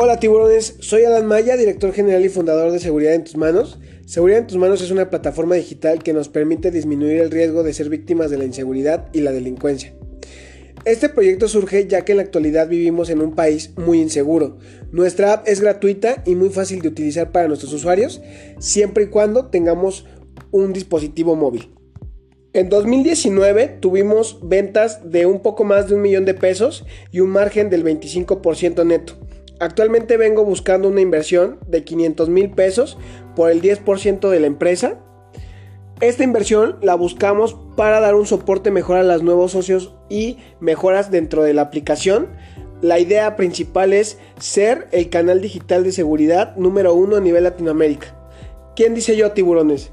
Hola tiburones, soy Alan Maya, director general y fundador de Seguridad en tus manos. Seguridad en tus manos es una plataforma digital que nos permite disminuir el riesgo de ser víctimas de la inseguridad y la delincuencia. Este proyecto surge ya que en la actualidad vivimos en un país muy inseguro. Nuestra app es gratuita y muy fácil de utilizar para nuestros usuarios, siempre y cuando tengamos un dispositivo móvil. En 2019 tuvimos ventas de un poco más de un millón de pesos y un margen del 25% neto. Actualmente vengo buscando una inversión de 500 mil pesos por el 10% de la empresa. Esta inversión la buscamos para dar un soporte mejor a los nuevos socios y mejoras dentro de la aplicación. La idea principal es ser el canal digital de seguridad número uno a nivel Latinoamérica. ¿Quién dice yo, tiburones?